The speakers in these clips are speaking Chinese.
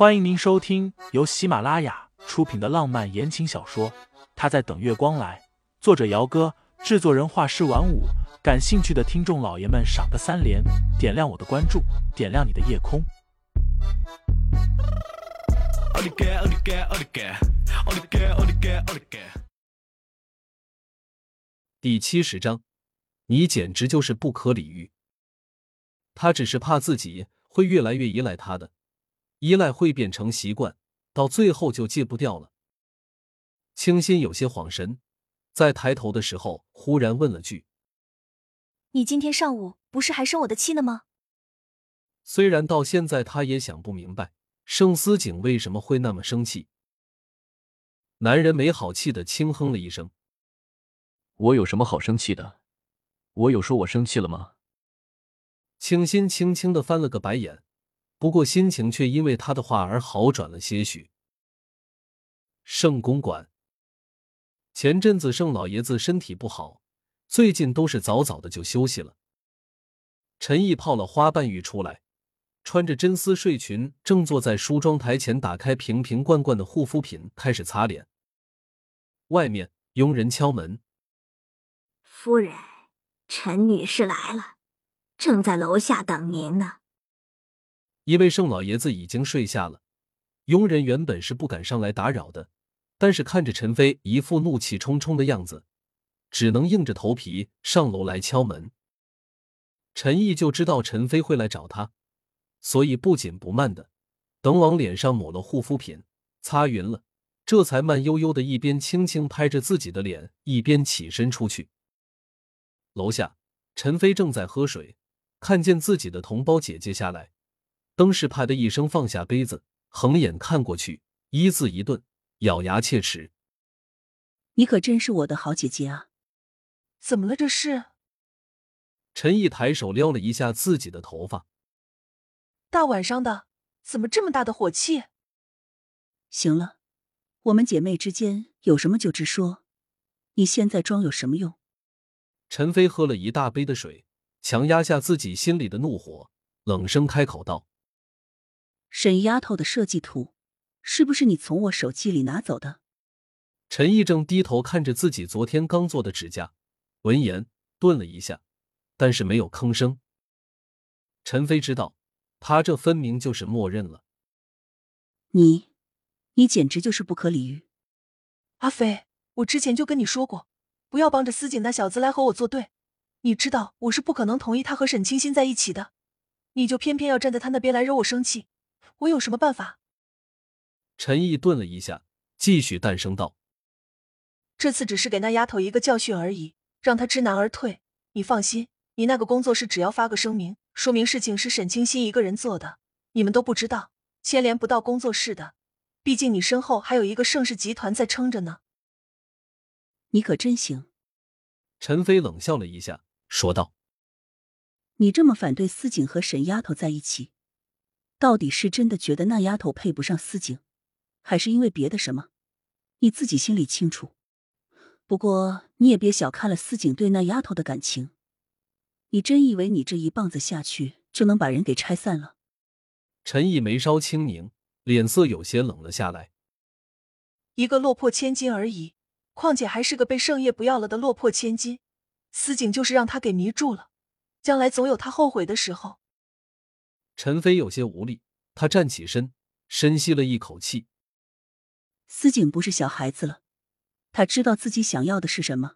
欢迎您收听由喜马拉雅出品的浪漫言情小说《他在等月光来》，作者：姚哥，制作人：画师晚舞。感兴趣的听众老爷们，赏个三连，点亮我的关注，点亮你的夜空。第七十章，你简直就是不可理喻。他只是怕自己会越来越依赖他的。依赖会变成习惯，到最后就戒不掉了。清新有些恍神，在抬头的时候，忽然问了句：“你今天上午不是还生我的气呢吗？”虽然到现在他也想不明白盛思景为什么会那么生气。男人没好气的轻哼了一声：“我有什么好生气的？我有说我生气了吗？”清新轻轻的翻了个白眼。不过心情却因为他的话而好转了些许。圣公馆，前阵子盛老爷子身体不好，最近都是早早的就休息了。陈毅泡了花瓣浴出来，穿着真丝睡裙，正坐在梳妆台前，打开瓶瓶罐罐的护肤品，开始擦脸。外面佣人敲门：“夫人，陈女士来了，正在楼下等您呢。”因为盛老爷子已经睡下了，佣人原本是不敢上来打扰的，但是看着陈飞一副怒气冲冲的样子，只能硬着头皮上楼来敲门。陈毅就知道陈飞会来找他，所以不紧不慢的等往脸上抹了护肤品，擦匀了，这才慢悠悠的一边轻轻拍着自己的脸，一边起身出去。楼下，陈飞正在喝水，看见自己的同胞姐姐下来。登时啪的一声放下杯子，横眼看过去，一字一顿，咬牙切齿：“你可真是我的好姐姐啊！怎么了？这是？”陈毅抬手撩了一下自己的头发，大晚上的，怎么这么大的火气？行了，我们姐妹之间有什么就直说，你现在装有什么用？陈飞喝了一大杯的水，强压下自己心里的怒火，冷声开口道。沈丫头的设计图，是不是你从我手机里拿走的？陈毅正低头看着自己昨天刚做的指甲，闻言顿了一下，但是没有吭声。陈飞知道，他这分明就是默认了。你，你简直就是不可理喻！阿飞，我之前就跟你说过，不要帮着司景那小子来和我作对。你知道我是不可能同意他和沈清心在一起的，你就偏偏要站在他那边来惹我生气。我有什么办法？陈毅顿了一下，继续淡声道：“这次只是给那丫头一个教训而已，让她知难而退。你放心，你那个工作室只要发个声明，说明事情是沈清心一个人做的，你们都不知道，牵连不到工作室的。毕竟你身后还有一个盛世集团在撑着呢。”你可真行。陈飞冷笑了一下，说道：“你这么反对司景和沈丫头在一起？”到底是真的觉得那丫头配不上司景，还是因为别的什么？你自己心里清楚。不过你也别小看了司景对那丫头的感情，你真以为你这一棒子下去就能把人给拆散了？陈毅眉梢轻凝，脸色有些冷了下来。一个落魄千金而已，况且还是个被盛业不要了的落魄千金。司景就是让他给迷住了，将来总有他后悔的时候。陈飞有些无力，他站起身，深吸了一口气。司景不是小孩子了，他知道自己想要的是什么，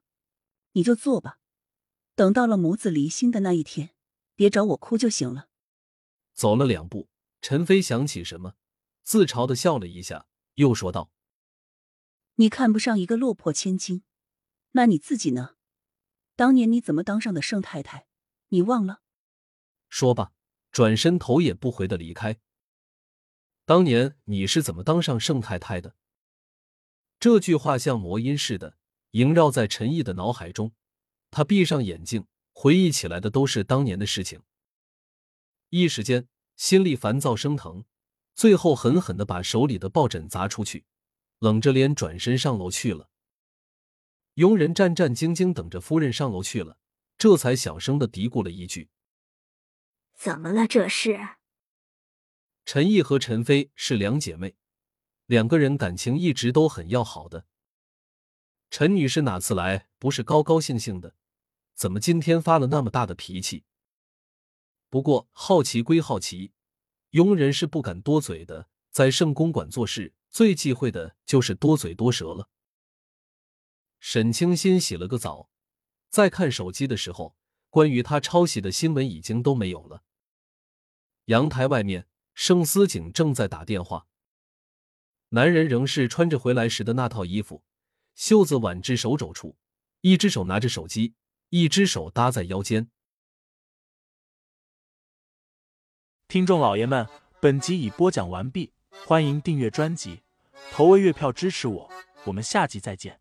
你就做吧。等到了母子离心的那一天，别找我哭就行了。走了两步，陈飞想起什么，自嘲的笑了一下，又说道：“你看不上一个落魄千金，那你自己呢？当年你怎么当上的盛太太？你忘了？”说吧。转身头也不回的离开。当年你是怎么当上盛太太的？这句话像魔音似的萦绕在陈毅的脑海中。他闭上眼睛，回忆起来的都是当年的事情。一时间心里烦躁生疼，最后狠狠的把手里的抱枕砸出去，冷着脸转身上楼去了。佣人战战兢兢等着夫人上楼去了，这才小声的嘀咕了一句。怎么了？这是陈毅和陈飞是两姐妹，两个人感情一直都很要好的。陈女士哪次来不是高高兴兴的？怎么今天发了那么大的脾气？不过好奇归好奇，佣人是不敢多嘴的。在圣公馆做事，最忌讳的就是多嘴多舌了。沈清新洗了个澡，在看手机的时候，关于他抄袭的新闻已经都没有了。阳台外面，盛思景正在打电话。男人仍是穿着回来时的那套衣服，袖子挽至手肘处，一只手拿着手机，一只手搭在腰间。听众老爷们，本集已播讲完毕。欢迎订阅专辑，投喂月票支持我，我们下集再见。